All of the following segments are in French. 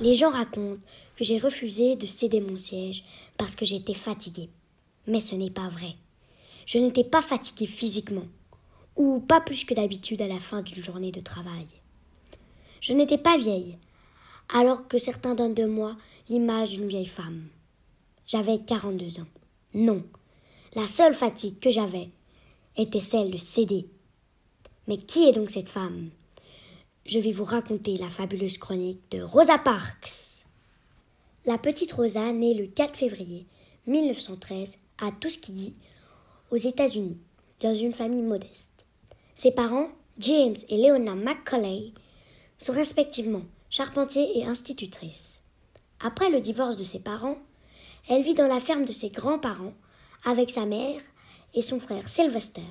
Les gens racontent que j'ai refusé de céder mon siège parce que j'étais fatiguée. Mais ce n'est pas vrai. Je n'étais pas fatiguée physiquement, ou pas plus que d'habitude à la fin d'une journée de travail. Je n'étais pas vieille, alors que certains donnent de moi l'image d'une vieille femme. J'avais 42 ans. Non, la seule fatigue que j'avais était celle de céder. Mais qui est donc cette femme? Je vais vous raconter la fabuleuse chronique de Rosa Parks. La petite Rosa naît le 4 février 1913 à Tuskegee, aux États-Unis, dans une famille modeste. Ses parents, James et Leona McCauley, sont respectivement charpentiers et institutrices. Après le divorce de ses parents, elle vit dans la ferme de ses grands-parents avec sa mère et son frère Sylvester.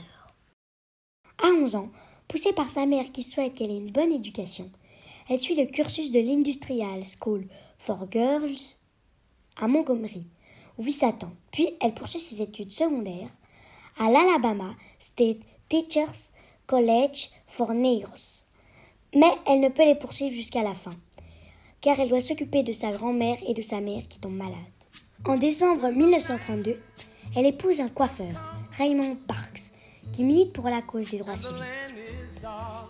À 11 ans, poussée par sa mère qui souhaite qu'elle ait une bonne éducation, elle suit le cursus de l'Industrial School for Girls à Montgomery, où vit Satan. Puis elle poursuit ses études secondaires à l'Alabama State Teachers College for Negros. Mais elle ne peut les poursuivre jusqu'à la fin, car elle doit s'occuper de sa grand-mère et de sa mère qui tombent malades. En décembre 1932, elle épouse un coiffeur, Raymond Parks, qui milite pour la cause des droits civiques.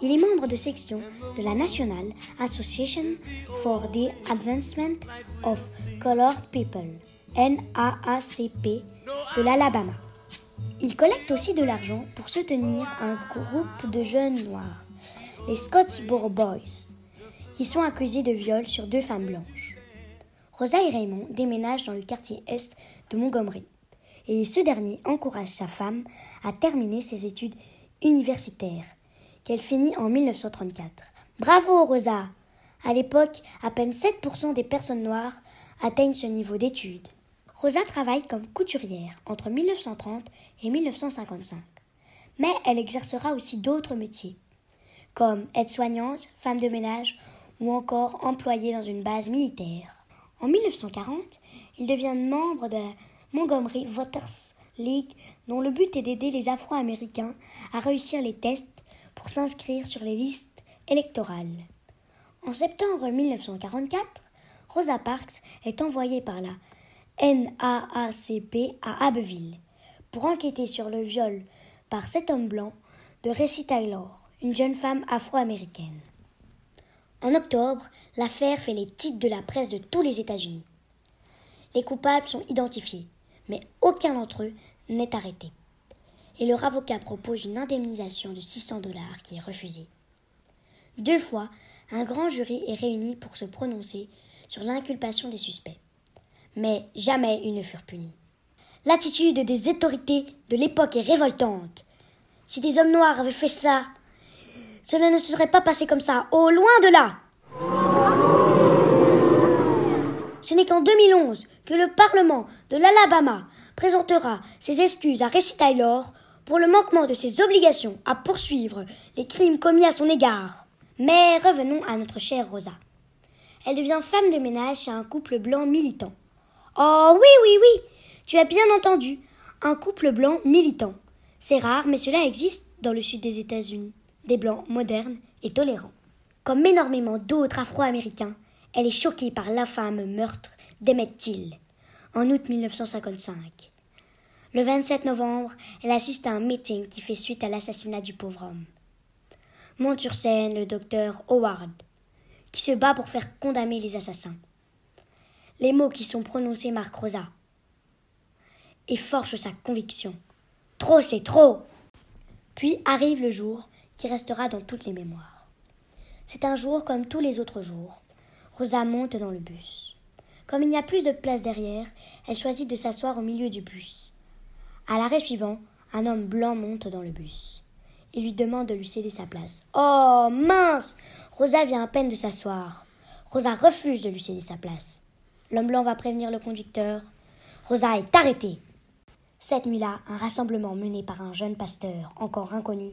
Il est membre de section de la National Association for the Advancement of Colored People, NAACP, de l'Alabama. Il collecte aussi de l'argent pour soutenir un groupe de jeunes noirs, les Scottsboro Boys, qui sont accusés de viol sur deux femmes blanches. Rosa et Raymond déménagent dans le quartier est de Montgomery, et ce dernier encourage sa femme à terminer ses études universitaires, qu'elle finit en 1934. Bravo, Rosa À l'époque, à peine 7% des personnes noires atteignent ce niveau d'études. Rosa travaille comme couturière entre 1930 et 1955. Mais elle exercera aussi d'autres métiers, comme aide-soignante, femme de ménage ou encore employée dans une base militaire. En 1940, il devient membre de la Montgomery Voters League, dont le but est d'aider les Afro-Américains à réussir les tests pour s'inscrire sur les listes électorales. En septembre 1944, Rosa Parks est envoyée par la NAACP à Abbeville pour enquêter sur le viol par cet homme blanc de Recy Taylor, une jeune femme afro-américaine. En octobre, l'affaire fait les titres de la presse de tous les États-Unis. Les coupables sont identifiés, mais aucun d'entre eux n'est arrêté. Et leur avocat propose une indemnisation de 600 dollars qui est refusée. Deux fois, un grand jury est réuni pour se prononcer sur l'inculpation des suspects mais jamais ils ne furent punis. L'attitude des autorités de l'époque est révoltante. Si des hommes noirs avaient fait ça, cela ne serait pas passé comme ça, au loin de là. Ce n'est qu'en 2011 que le Parlement de l'Alabama présentera ses excuses à Recy Taylor pour le manquement de ses obligations à poursuivre les crimes commis à son égard. Mais revenons à notre chère Rosa. Elle devient femme de ménage chez un couple blanc militant. Oh oui, oui, oui. Tu as bien entendu. Un couple blanc militant. C'est rare, mais cela existe dans le sud des États-Unis. Des blancs modernes et tolérants. Comme énormément d'autres Afro-Américains, elle est choquée par l'infâme meurtre d'Emmett Till en août 1955. Le 27 novembre, elle assiste à un meeting qui fait suite à l'assassinat du pauvre homme. Monte sur scène le docteur Howard, qui se bat pour faire condamner les assassins les mots qui sont prononcés marquent Rosa et forge sa conviction. Trop, c'est trop Puis arrive le jour qui restera dans toutes les mémoires. C'est un jour comme tous les autres jours. Rosa monte dans le bus. Comme il n'y a plus de place derrière, elle choisit de s'asseoir au milieu du bus. À l'arrêt suivant, un homme blanc monte dans le bus. Il lui demande de lui céder sa place. Oh mince Rosa vient à peine de s'asseoir. Rosa refuse de lui céder sa place. L'homme blanc va prévenir le conducteur. Rosa est arrêtée. Cette nuit-là, un rassemblement mené par un jeune pasteur encore inconnu,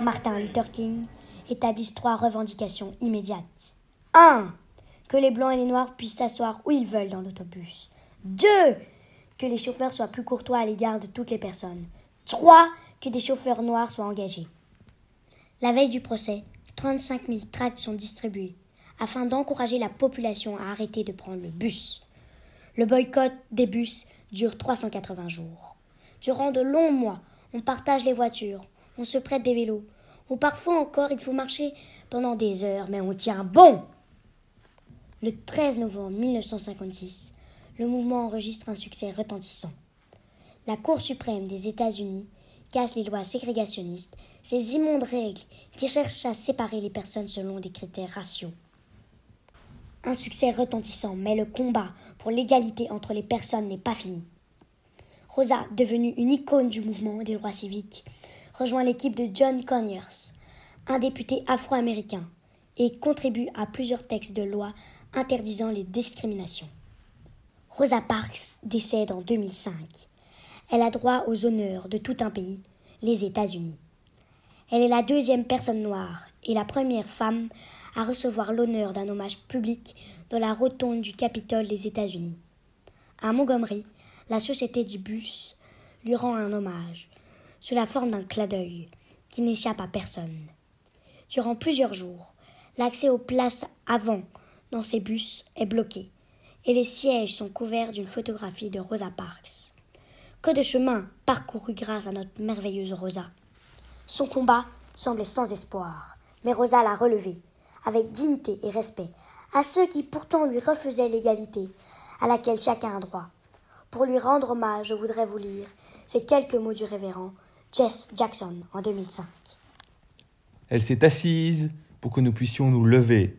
Martin Luther King, établissent trois revendications immédiates. 1. Que les blancs et les noirs puissent s'asseoir où ils veulent dans l'autobus. 2. Que les chauffeurs soient plus courtois à l'égard de toutes les personnes. 3. Que des chauffeurs noirs soient engagés. La veille du procès, 35 000 tracts sont distribués afin d'encourager la population à arrêter de prendre le bus. Le boycott des bus dure 380 jours. Durant de longs mois, on partage les voitures, on se prête des vélos, ou parfois encore il faut marcher pendant des heures, mais on tient bon. Le 13 novembre 1956, le mouvement enregistre un succès retentissant. La Cour suprême des États-Unis casse les lois ségrégationnistes, ces immondes règles qui cherchent à séparer les personnes selon des critères raciaux. Un succès retentissant, mais le combat pour l'égalité entre les personnes n'est pas fini. Rosa, devenue une icône du mouvement des droits civiques, rejoint l'équipe de John Conyers, un député afro-américain, et contribue à plusieurs textes de loi interdisant les discriminations. Rosa Parks décède en 2005. Elle a droit aux honneurs de tout un pays, les États-Unis. Elle est la deuxième personne noire et la première femme à recevoir l'honneur d'un hommage public dans la rotonde du Capitole des États-Unis. À Montgomery, la société du bus lui rend un hommage, sous la forme d'un clin d'œil, qui n'échappe à personne. Durant plusieurs jours, l'accès aux places avant dans ces bus est bloqué, et les sièges sont couverts d'une photographie de Rosa Parks. Que de chemin parcouru grâce à notre merveilleuse Rosa. Son combat semblait sans espoir, mais Rosa l'a relevé, avec dignité et respect, à ceux qui pourtant lui refusaient l'égalité, à laquelle chacun a droit. Pour lui rendre hommage, je voudrais vous lire ces quelques mots du révérend Jess Jackson en 2005. Elle s'est assise pour que nous puissions nous lever.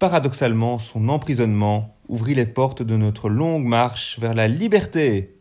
Paradoxalement, son emprisonnement ouvrit les portes de notre longue marche vers la liberté.